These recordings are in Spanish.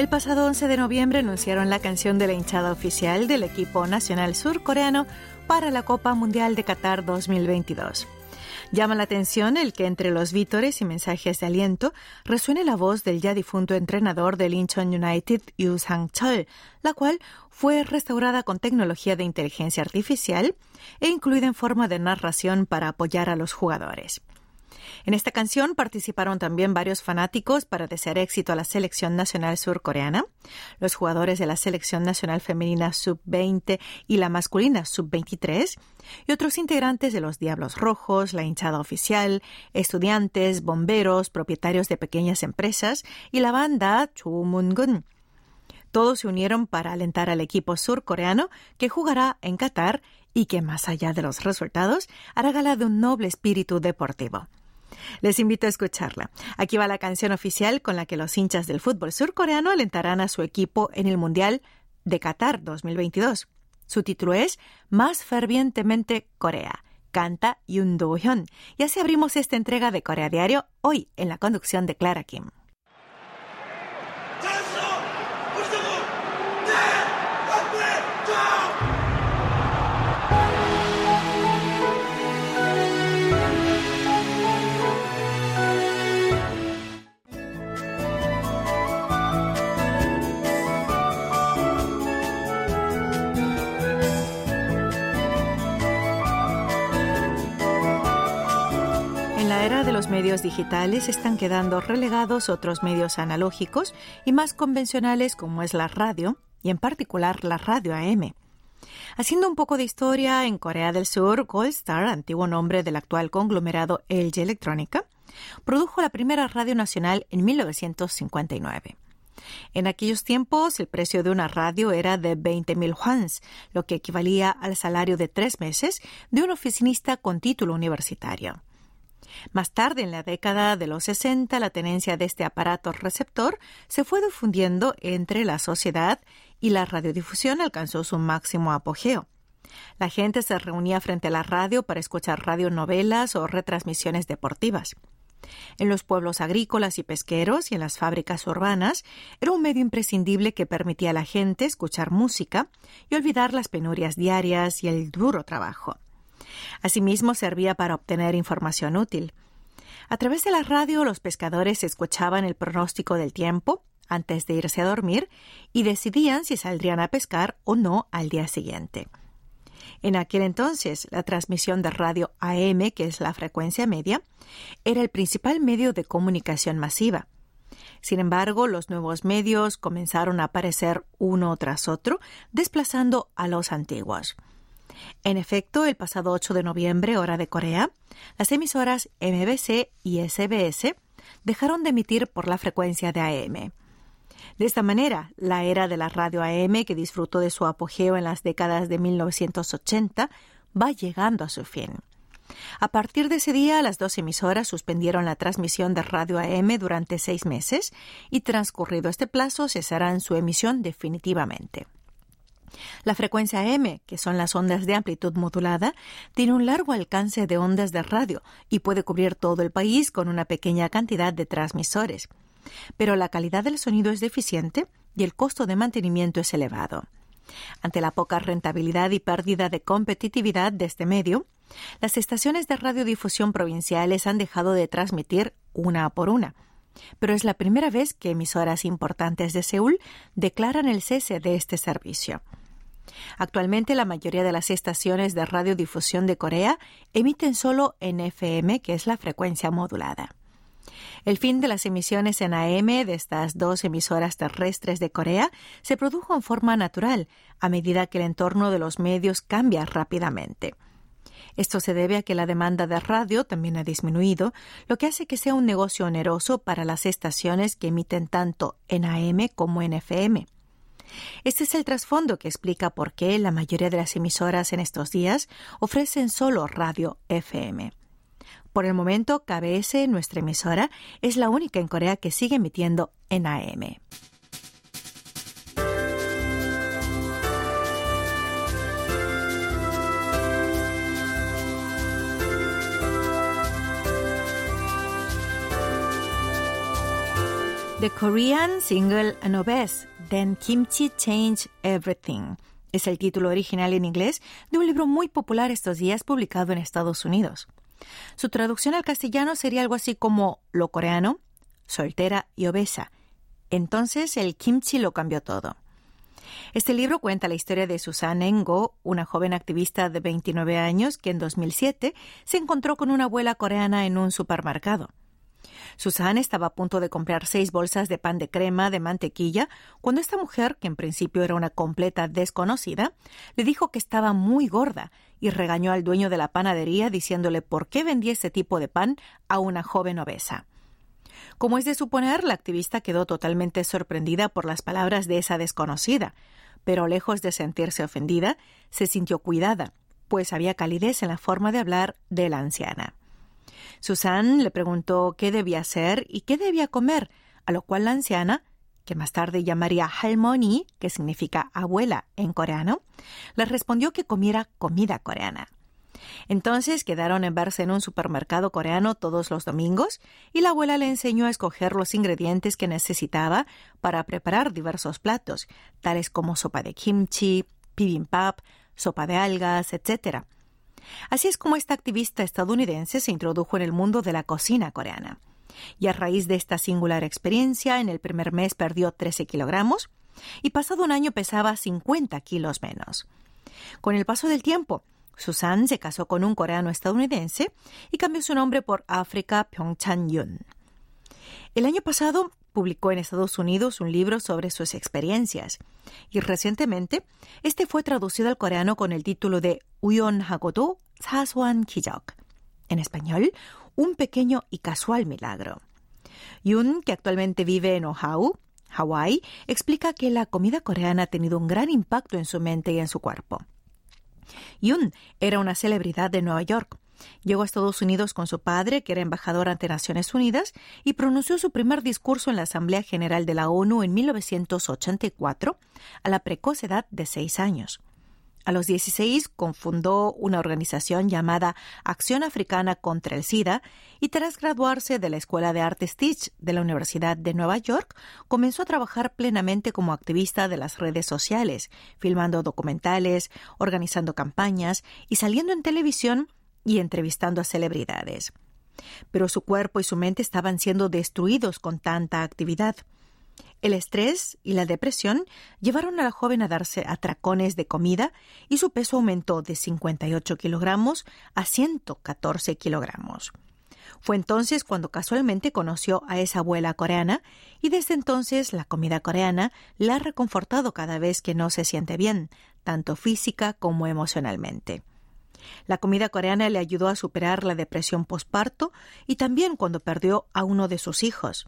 El pasado 11 de noviembre anunciaron la canción de la hinchada oficial del equipo nacional surcoreano para la Copa Mundial de Qatar 2022. Llama la atención el que entre los vítores y mensajes de aliento resuene la voz del ya difunto entrenador del Incheon United, Yu Sang-chol, la cual fue restaurada con tecnología de inteligencia artificial e incluida en forma de narración para apoyar a los jugadores. En esta canción participaron también varios fanáticos para desear éxito a la selección nacional surcoreana, los jugadores de la selección nacional femenina sub-20 y la masculina sub-23, y otros integrantes de los Diablos Rojos, la hinchada oficial, estudiantes, bomberos, propietarios de pequeñas empresas y la banda Chumungun. Todos se unieron para alentar al equipo surcoreano que jugará en Qatar y que, más allá de los resultados, hará gala de un noble espíritu deportivo. Les invito a escucharla. Aquí va la canción oficial con la que los hinchas del fútbol surcoreano alentarán a su equipo en el Mundial de Qatar 2022. Su título es Más fervientemente Corea. Canta Yoon Do-hyun. Y así abrimos esta entrega de Corea Diario hoy en la conducción de Clara Kim. Los medios digitales están quedando relegados otros medios analógicos y más convencionales como es la radio, y en particular la radio AM. Haciendo un poco de historia, en Corea del Sur, Goldstar, antiguo nombre del actual conglomerado LG Electrónica, produjo la primera radio nacional en 1959. En aquellos tiempos, el precio de una radio era de 20.000 hwans, lo que equivalía al salario de tres meses de un oficinista con título universitario. Más tarde, en la década de los 60, la tenencia de este aparato receptor se fue difundiendo entre la sociedad y la radiodifusión alcanzó su máximo apogeo. La gente se reunía frente a la radio para escuchar radionovelas o retransmisiones deportivas. En los pueblos agrícolas y pesqueros y en las fábricas urbanas era un medio imprescindible que permitía a la gente escuchar música y olvidar las penurias diarias y el duro trabajo. Asimismo, servía para obtener información útil. A través de la radio, los pescadores escuchaban el pronóstico del tiempo antes de irse a dormir y decidían si saldrían a pescar o no al día siguiente. En aquel entonces, la transmisión de radio AM, que es la frecuencia media, era el principal medio de comunicación masiva. Sin embargo, los nuevos medios comenzaron a aparecer uno tras otro, desplazando a los antiguos. En efecto, el pasado 8 de noviembre, hora de Corea, las emisoras MBC y SBS dejaron de emitir por la frecuencia de AM. De esta manera, la era de la radio AM, que disfrutó de su apogeo en las décadas de 1980, va llegando a su fin. A partir de ese día, las dos emisoras suspendieron la transmisión de radio AM durante seis meses y transcurrido este plazo cesarán su emisión definitivamente. La frecuencia M, que son las ondas de amplitud modulada, tiene un largo alcance de ondas de radio y puede cubrir todo el país con una pequeña cantidad de transmisores. Pero la calidad del sonido es deficiente y el costo de mantenimiento es elevado. Ante la poca rentabilidad y pérdida de competitividad de este medio, las estaciones de radiodifusión provinciales han dejado de transmitir una por una pero es la primera vez que emisoras importantes de Seúl declaran el cese de este servicio. Actualmente la mayoría de las estaciones de radiodifusión de Corea emiten solo en FM, que es la frecuencia modulada. El fin de las emisiones en AM de estas dos emisoras terrestres de Corea se produjo en forma natural, a medida que el entorno de los medios cambia rápidamente. Esto se debe a que la demanda de radio también ha disminuido, lo que hace que sea un negocio oneroso para las estaciones que emiten tanto en AM como en FM. Este es el trasfondo que explica por qué la mayoría de las emisoras en estos días ofrecen solo radio FM. Por el momento, KBS, nuestra emisora, es la única en Corea que sigue emitiendo en AM. The Korean Single and Obese, Then Kimchi Changed Everything. Es el título original en inglés de un libro muy popular estos días publicado en Estados Unidos. Su traducción al castellano sería algo así como lo coreano, soltera y obesa. Entonces el kimchi lo cambió todo. Este libro cuenta la historia de Susan Engo, una joven activista de 29 años que en 2007 se encontró con una abuela coreana en un supermercado. Susan estaba a punto de comprar seis bolsas de pan de crema de mantequilla cuando esta mujer, que en principio era una completa desconocida, le dijo que estaba muy gorda y regañó al dueño de la panadería diciéndole por qué vendía ese tipo de pan a una joven obesa. Como es de suponer, la activista quedó totalmente sorprendida por las palabras de esa desconocida, pero lejos de sentirse ofendida, se sintió cuidada, pues había calidez en la forma de hablar de la anciana. Susan le preguntó qué debía hacer y qué debía comer, a lo cual la anciana, que más tarde llamaría halmoni, que significa abuela en coreano, le respondió que comiera comida coreana. Entonces quedaron en verse en un supermercado coreano todos los domingos y la abuela le enseñó a escoger los ingredientes que necesitaba para preparar diversos platos, tales como sopa de kimchi, bibimbap, sopa de algas, etc. Así es como esta activista estadounidense se introdujo en el mundo de la cocina coreana. Y a raíz de esta singular experiencia, en el primer mes perdió 13 kilogramos y pasado un año pesaba 50 kilos menos. Con el paso del tiempo, Susan se casó con un coreano estadounidense y cambió su nombre por África Pyeongchan-yun. El año pasado publicó en Estados Unidos un libro sobre sus experiencias y recientemente este fue traducido al coreano con el título de Uyon Hagodo Sasoan Kijok. En español, un pequeño y casual milagro. Yun, que actualmente vive en Oahu, Hawái, explica que la comida coreana ha tenido un gran impacto en su mente y en su cuerpo. Yun era una celebridad de Nueva York Llegó a Estados Unidos con su padre, que era embajador ante Naciones Unidas, y pronunció su primer discurso en la Asamblea General de la ONU en 1984, a la precoz edad de seis años. A los 16 confundó una organización llamada Acción Africana contra el SIDA y tras graduarse de la Escuela de Arte Stitch de la Universidad de Nueva York, comenzó a trabajar plenamente como activista de las redes sociales, filmando documentales, organizando campañas y saliendo en televisión y entrevistando a celebridades. Pero su cuerpo y su mente estaban siendo destruidos con tanta actividad. El estrés y la depresión llevaron a la joven a darse atracones de comida y su peso aumentó de 58 kilogramos a 114 kilogramos. Fue entonces cuando casualmente conoció a esa abuela coreana y desde entonces la comida coreana la ha reconfortado cada vez que no se siente bien, tanto física como emocionalmente. La comida coreana le ayudó a superar la depresión posparto y también cuando perdió a uno de sus hijos.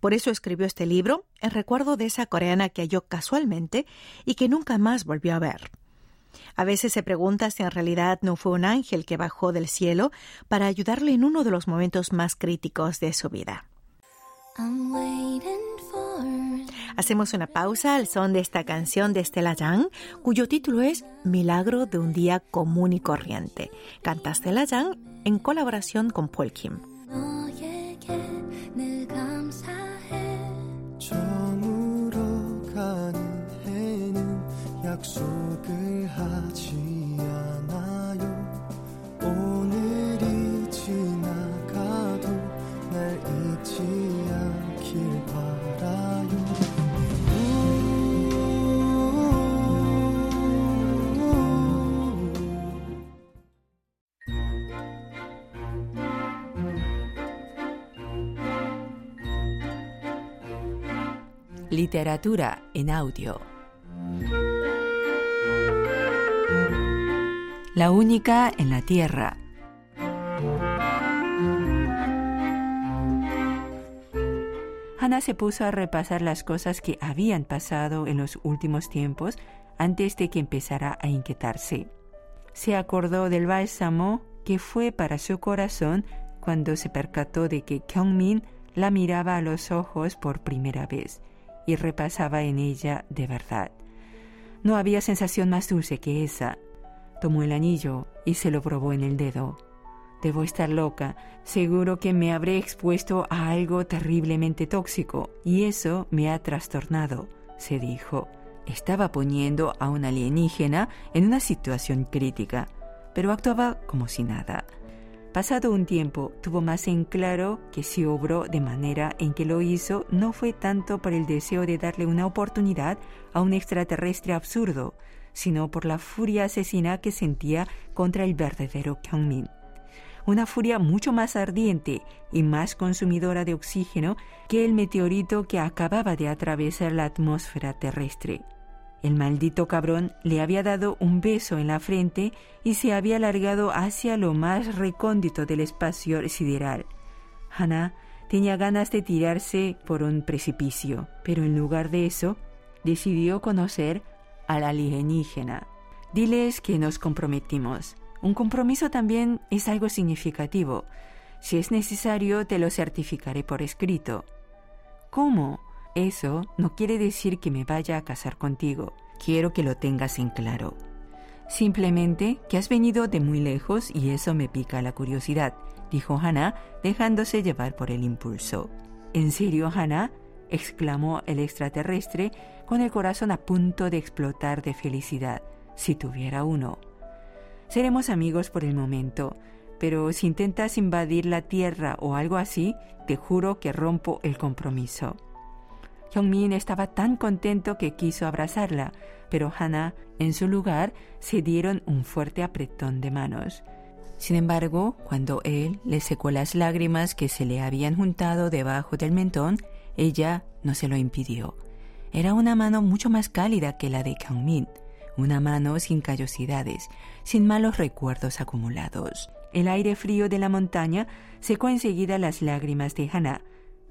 Por eso escribió este libro en recuerdo de esa coreana que halló casualmente y que nunca más volvió a ver. A veces se pregunta si en realidad no fue un ángel que bajó del cielo para ayudarle en uno de los momentos más críticos de su vida. Hacemos una pausa al son de esta canción de Stella Young, cuyo título es Milagro de un día común y corriente. Canta Stella Young en colaboración con Paul Kim. 약속을 하지 않아요 오늘이 지나가도 날 잊지 않길 바라요 Literatura en audio. La única en la Tierra. Hannah se puso a repasar las cosas que habían pasado en los últimos tiempos antes de que empezara a inquietarse. Se acordó del bálsamo que fue para su corazón cuando se percató de que Kyungmin la miraba a los ojos por primera vez y repasaba en ella de verdad. No había sensación más dulce que esa. Tomó el anillo y se lo probó en el dedo. Debo estar loca. Seguro que me habré expuesto a algo terriblemente tóxico y eso me ha trastornado, se dijo. Estaba poniendo a un alienígena en una situación crítica, pero actuaba como si nada. Pasado un tiempo, tuvo más en claro que si obró de manera en que lo hizo no fue tanto por el deseo de darle una oportunidad a un extraterrestre absurdo, sino por la furia asesina que sentía contra el verdadero Kyungmin. Una furia mucho más ardiente y más consumidora de oxígeno que el meteorito que acababa de atravesar la atmósfera terrestre. El maldito cabrón le había dado un beso en la frente y se había alargado hacia lo más recóndito del espacio sideral. Hannah tenía ganas de tirarse por un precipicio, pero en lugar de eso, decidió conocer al alienígena. Diles que nos comprometimos. Un compromiso también es algo significativo. Si es necesario, te lo certificaré por escrito. ¿Cómo? Eso no quiere decir que me vaya a casar contigo. Quiero que lo tengas en claro. Simplemente que has venido de muy lejos y eso me pica la curiosidad, dijo Hannah, dejándose llevar por el impulso. ¿En serio, Hannah? Exclamó el extraterrestre con el corazón a punto de explotar de felicidad, si tuviera uno. Seremos amigos por el momento, pero si intentas invadir la Tierra o algo así, te juro que rompo el compromiso. Hyungmin estaba tan contento que quiso abrazarla, pero Hannah, en su lugar, se dieron un fuerte apretón de manos. Sin embargo, cuando él le secó las lágrimas que se le habían juntado debajo del mentón, ella no se lo impidió. Era una mano mucho más cálida que la de Kyungmin, una mano sin callosidades, sin malos recuerdos acumulados. El aire frío de la montaña secó enseguida las lágrimas de Hannah,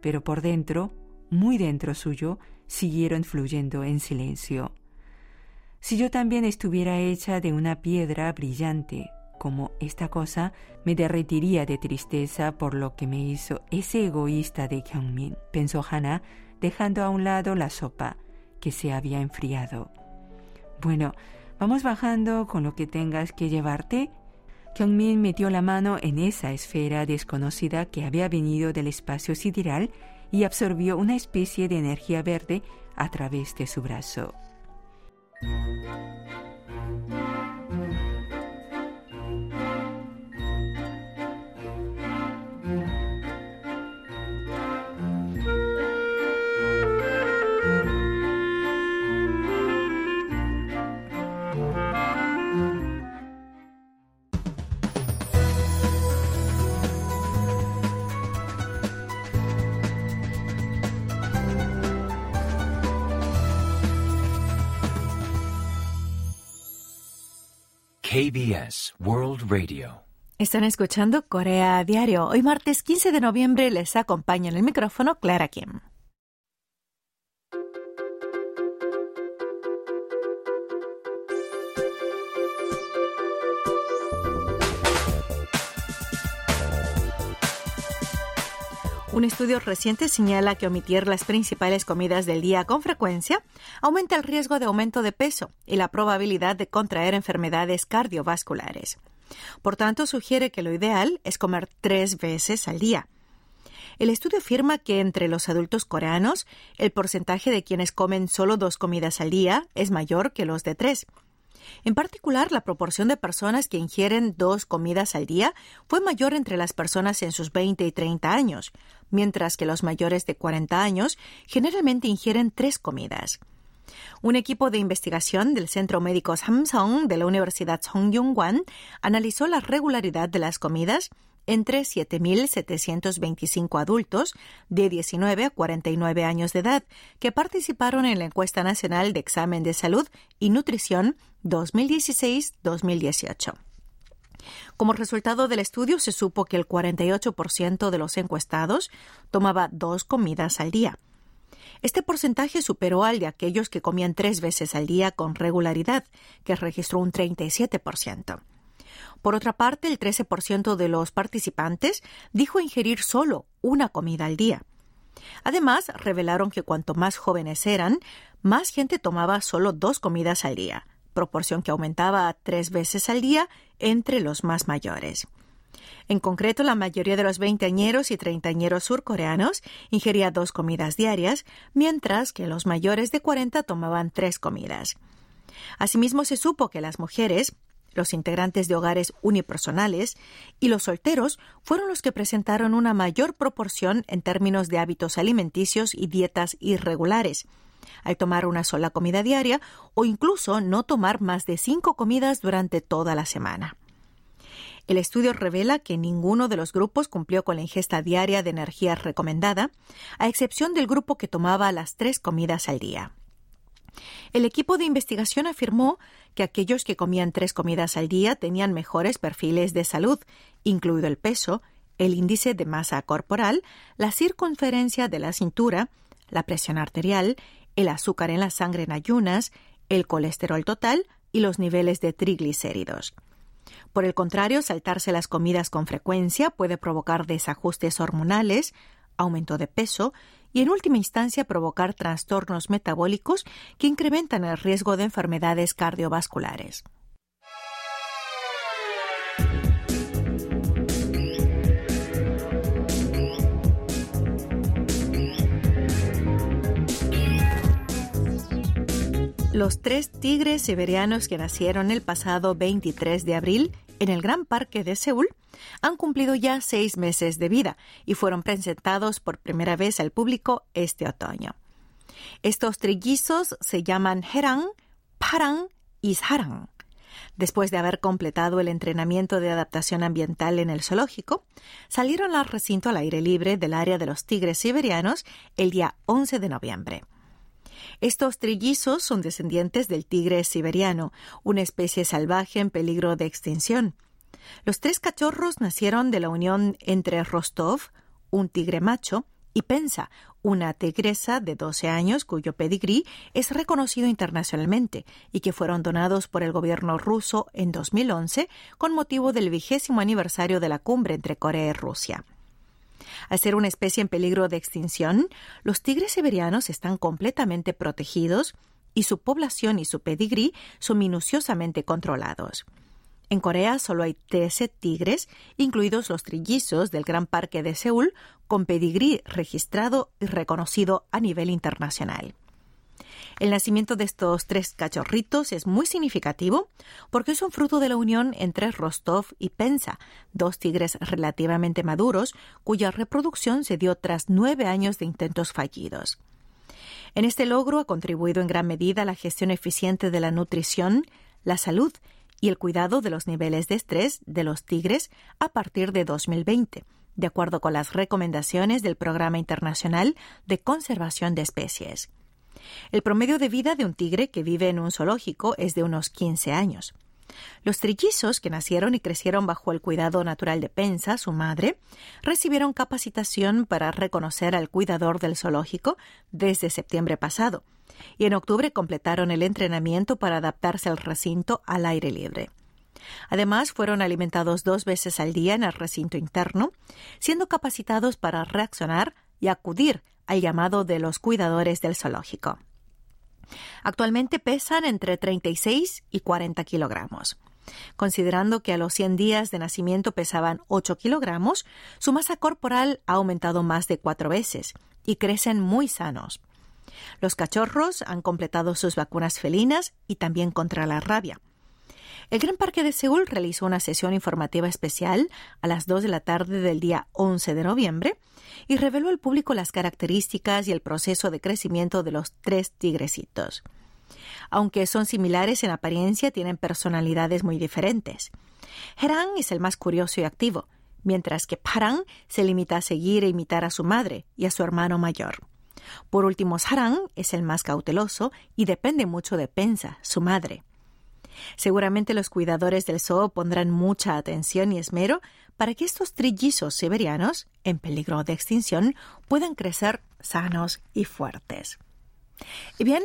pero por dentro muy dentro suyo, siguieron fluyendo en silencio. Si yo también estuviera hecha de una piedra brillante, como esta cosa, me derretiría de tristeza por lo que me hizo ese egoísta de Kyungmin, pensó Hannah, dejando a un lado la sopa, que se había enfriado. Bueno, vamos bajando con lo que tengas que llevarte. Kyungmin metió la mano en esa esfera desconocida que había venido del espacio sideral y absorbió una especie de energía verde a través de su brazo. KBS World Radio. Están escuchando Corea Diario. Hoy martes 15 de noviembre les acompaña en el micrófono Clara Kim. Un estudio reciente señala que omitir las principales comidas del día con frecuencia aumenta el riesgo de aumento de peso y la probabilidad de contraer enfermedades cardiovasculares. Por tanto, sugiere que lo ideal es comer tres veces al día. El estudio afirma que entre los adultos coreanos, el porcentaje de quienes comen solo dos comidas al día es mayor que los de tres. En particular, la proporción de personas que ingieren dos comidas al día fue mayor entre las personas en sus 20 y 30 años, mientras que los mayores de 40 años generalmente ingieren tres comidas. Un equipo de investigación del Centro Médico Samsung de la Universidad Songyungwan analizó la regularidad de las comidas entre 7.725 adultos de 19 a 49 años de edad que participaron en la encuesta nacional de examen de salud y nutrición 2016-2018. Como resultado del estudio se supo que el 48% de los encuestados tomaba dos comidas al día. Este porcentaje superó al de aquellos que comían tres veces al día con regularidad, que registró un 37%. Por otra parte, el 13% de los participantes dijo ingerir solo una comida al día. Además, revelaron que cuanto más jóvenes eran, más gente tomaba solo dos comidas al día, proporción que aumentaba tres veces al día entre los más mayores. En concreto, la mayoría de los veinteañeros y treintañeros surcoreanos ingería dos comidas diarias, mientras que los mayores de 40 tomaban tres comidas. Asimismo, se supo que las mujeres, los integrantes de hogares unipersonales y los solteros fueron los que presentaron una mayor proporción en términos de hábitos alimenticios y dietas irregulares, al tomar una sola comida diaria o incluso no tomar más de cinco comidas durante toda la semana. El estudio revela que ninguno de los grupos cumplió con la ingesta diaria de energía recomendada, a excepción del grupo que tomaba las tres comidas al día. El equipo de investigación afirmó que aquellos que comían tres comidas al día tenían mejores perfiles de salud, incluido el peso, el índice de masa corporal, la circunferencia de la cintura, la presión arterial, el azúcar en la sangre en ayunas, el colesterol total y los niveles de triglicéridos. Por el contrario, saltarse las comidas con frecuencia puede provocar desajustes hormonales, aumento de peso y en última instancia provocar trastornos metabólicos que incrementan el riesgo de enfermedades cardiovasculares. Los tres tigres siberianos que nacieron el pasado 23 de abril en el Gran Parque de Seúl han cumplido ya seis meses de vida y fueron presentados por primera vez al público este otoño. Estos trillizos se llaman Herang, Parang y Sarang. Después de haber completado el entrenamiento de adaptación ambiental en el zoológico, salieron al recinto al aire libre del área de los tigres siberianos el día 11 de noviembre. Estos trillizos son descendientes del tigre siberiano, una especie salvaje en peligro de extinción. Los tres cachorros nacieron de la unión entre Rostov, un tigre macho, y Pensa, una tigresa de 12 años cuyo pedigrí es reconocido internacionalmente y que fueron donados por el gobierno ruso en 2011 con motivo del vigésimo aniversario de la cumbre entre Corea y Rusia. Al ser una especie en peligro de extinción, los tigres siberianos están completamente protegidos y su población y su pedigrí son minuciosamente controlados. En Corea solo hay 13 tigres, incluidos los trillizos del Gran Parque de Seúl, con pedigrí registrado y reconocido a nivel internacional. El nacimiento de estos tres cachorritos es muy significativo porque es un fruto de la unión entre Rostov y Pensa, dos tigres relativamente maduros cuya reproducción se dio tras nueve años de intentos fallidos. En este logro ha contribuido en gran medida la gestión eficiente de la nutrición, la salud y el cuidado de los niveles de estrés de los tigres a partir de 2020, de acuerdo con las recomendaciones del Programa Internacional de Conservación de Especies. El promedio de vida de un tigre que vive en un zoológico es de unos 15 años. Los trillizos, que nacieron y crecieron bajo el cuidado natural de Pensa, su madre, recibieron capacitación para reconocer al cuidador del zoológico desde septiembre pasado, y en octubre completaron el entrenamiento para adaptarse al recinto al aire libre. Además, fueron alimentados dos veces al día en el recinto interno, siendo capacitados para reaccionar y acudir al llamado de los cuidadores del zoológico. Actualmente pesan entre 36 y 40 kilogramos. Considerando que a los 100 días de nacimiento pesaban 8 kilogramos, su masa corporal ha aumentado más de cuatro veces y crecen muy sanos. Los cachorros han completado sus vacunas felinas y también contra la rabia. El Gran Parque de Seúl realizó una sesión informativa especial a las 2 de la tarde del día 11 de noviembre y reveló al público las características y el proceso de crecimiento de los tres tigrecitos. Aunque son similares en apariencia, tienen personalidades muy diferentes. Herang es el más curioso y activo, mientras que Parang se limita a seguir e imitar a su madre y a su hermano mayor. Por último, Sarang es el más cauteloso y depende mucho de Pensa, su madre. Seguramente los cuidadores del zoo pondrán mucha atención y esmero para que estos trillizos siberianos, en peligro de extinción, puedan crecer sanos y fuertes. Y bien,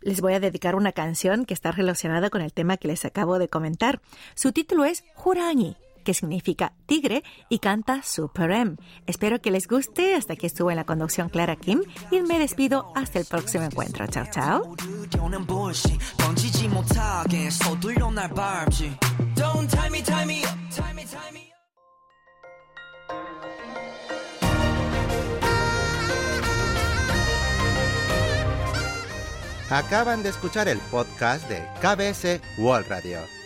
les voy a dedicar una canción que está relacionada con el tema que les acabo de comentar. Su título es Hurangi, que significa tigre, y canta Super M. Espero que les guste. Hasta aquí estuvo en la conducción Clara Kim y me despido hasta el próximo encuentro. Chao, chao. Acaban de escuchar el podcast de KBS World Radio.